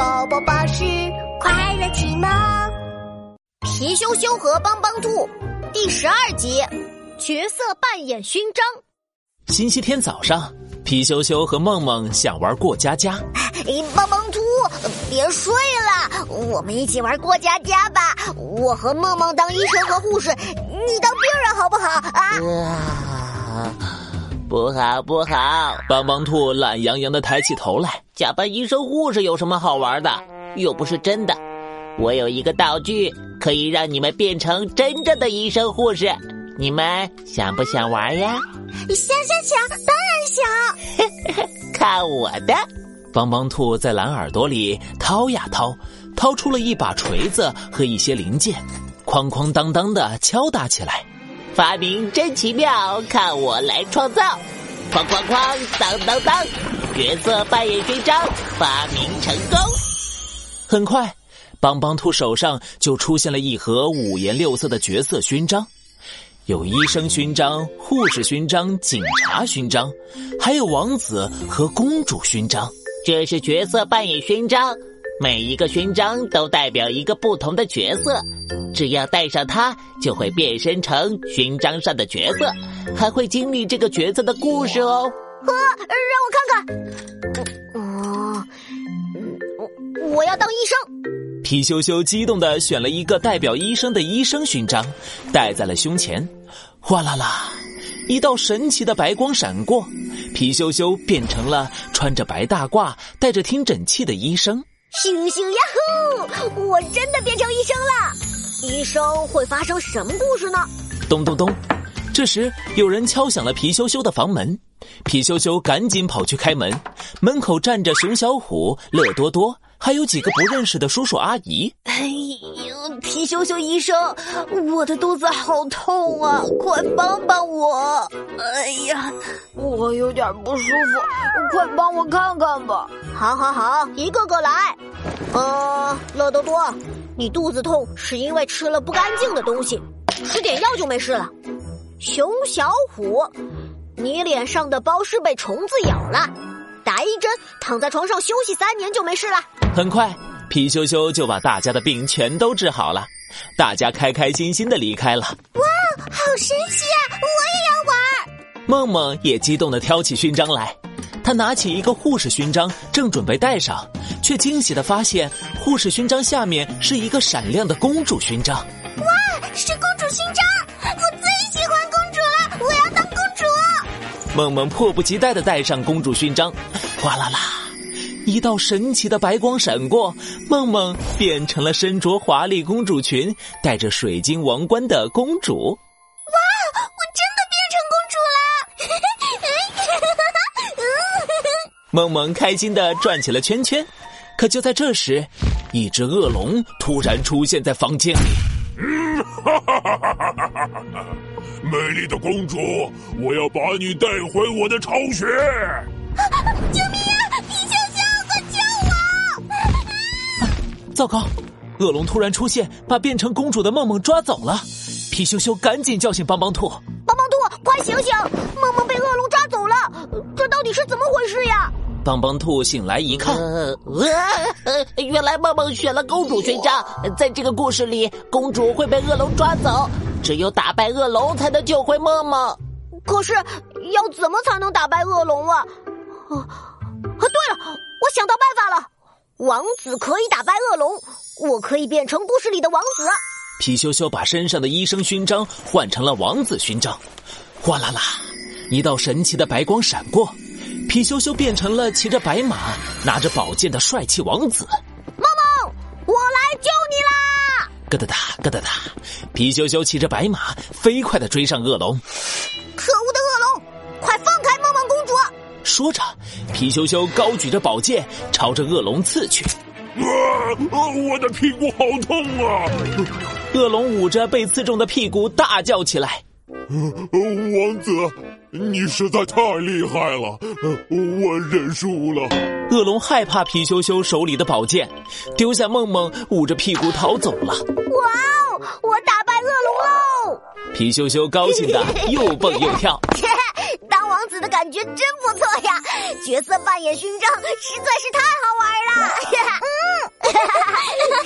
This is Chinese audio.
宝宝巴士快乐启蒙，皮羞羞和帮帮兔第十二集角色扮演勋章。星期天早上，皮羞羞和梦梦想玩过家家。帮帮兔，别睡了，我们一起玩过家家吧。我和梦梦当医生和护士，你当病人好不好啊？不好不好！帮帮兔懒洋洋的抬起头来，假扮医生护士有什么好玩的？又不是真的。我有一个道具，可以让你们变成真正的医生护士。你们想不想玩呀？想想想，当然想！看我的！帮帮兔在蓝耳朵里掏呀掏，掏出了一把锤子和一些零件，哐哐当当的敲打起来。发明真奇妙，看我来创造！哐哐哐，当当当，角色扮演勋章发明成功。很快，帮帮兔手上就出现了一盒五颜六色的角色勋章，有医生勋章、护士勋章、警察勋章，还有王子和公主勋章。这是角色扮演勋章，每一个勋章都代表一个不同的角色。只要戴上它，就会变身成勋章上的角色，还会经历这个角色的故事哦。呵，让我看看。哦，我我要当医生。皮羞羞激动的选了一个代表医生的医生勋章，戴在了胸前。哗啦啦，一道神奇的白光闪过，皮羞羞变成了穿着白大褂、带着听诊器的医生。星星呀呼！我真的变成医生了。医生会发生什么故事呢？咚咚咚！这时有人敲响了皮羞羞的房门，皮羞羞赶紧跑去开门。门口站着熊小虎、乐多多，还有几个不认识的叔叔阿姨。哎呦，皮羞羞医生，我的肚子好痛啊！快帮帮我！哎呀，我有点不舒服，快帮我看看吧！好，好，好，一个个来。呃，乐多多。你肚子痛是因为吃了不干净的东西，吃点药就没事了。熊小虎，你脸上的包是被虫子咬了，打一针，躺在床上休息三年就没事了。很快，皮羞羞就把大家的病全都治好了，大家开开心心的离开了。哇，好神奇啊！我也要玩。梦梦也激动的挑起勋章来。他拿起一个护士勋章，正准备戴上，却惊喜的发现护士勋章下面是一个闪亮的公主勋章。哇，是公主勋章！我最喜欢公主了，我要当公主。梦梦迫不及待的戴上公主勋章，哗啦啦，一道神奇的白光闪过，梦梦变成了身着华丽公主裙、戴着水晶王冠的公主。哇！我真的变成公主了！梦梦开心的转起了圈圈，可就在这时，一只恶龙突然出现在房间里。嗯，哈哈哈哈哈哈！美丽的公主，我要把你带回我的巢穴！糟糕，恶龙突然出现，把变成公主的梦梦抓走了。皮羞羞赶紧叫醒帮帮兔，帮帮兔，快醒醒！梦梦被恶龙抓走了，这到底是怎么回事呀？帮帮兔醒来一看，呃原来梦梦选了公主勋章。在这个故事里，公主会被恶龙抓走，只有打败恶龙才能救回梦梦。可是要怎么才能打败恶龙啊？啊，对了，我想到办法了，王子可以打败恶龙，我可以变成故事里的王子。皮羞羞把身上的医生勋章换成了王子勋章，哗啦啦，一道神奇的白光闪过。皮羞羞变成了骑着白马、拿着宝剑的帅气王子。梦梦，我来救你啦！咯哒哒，咯哒哒，皮羞羞骑着白马，飞快的追上恶龙。说着，皮羞羞高举着宝剑，朝着恶龙刺去。啊！我的屁股好痛啊！恶龙捂着被刺中的屁股，大叫起来。王子，你实在太厉害了，我认输了。恶龙害怕皮羞羞手里的宝剑，丢下梦梦，捂着屁股逃走了。哇哦，我打败恶龙喽！皮羞羞高兴的又蹦又跳。的感觉真不错呀！角色扮演勋章实在是太好玩了。嗯，哈哈哈哈哈。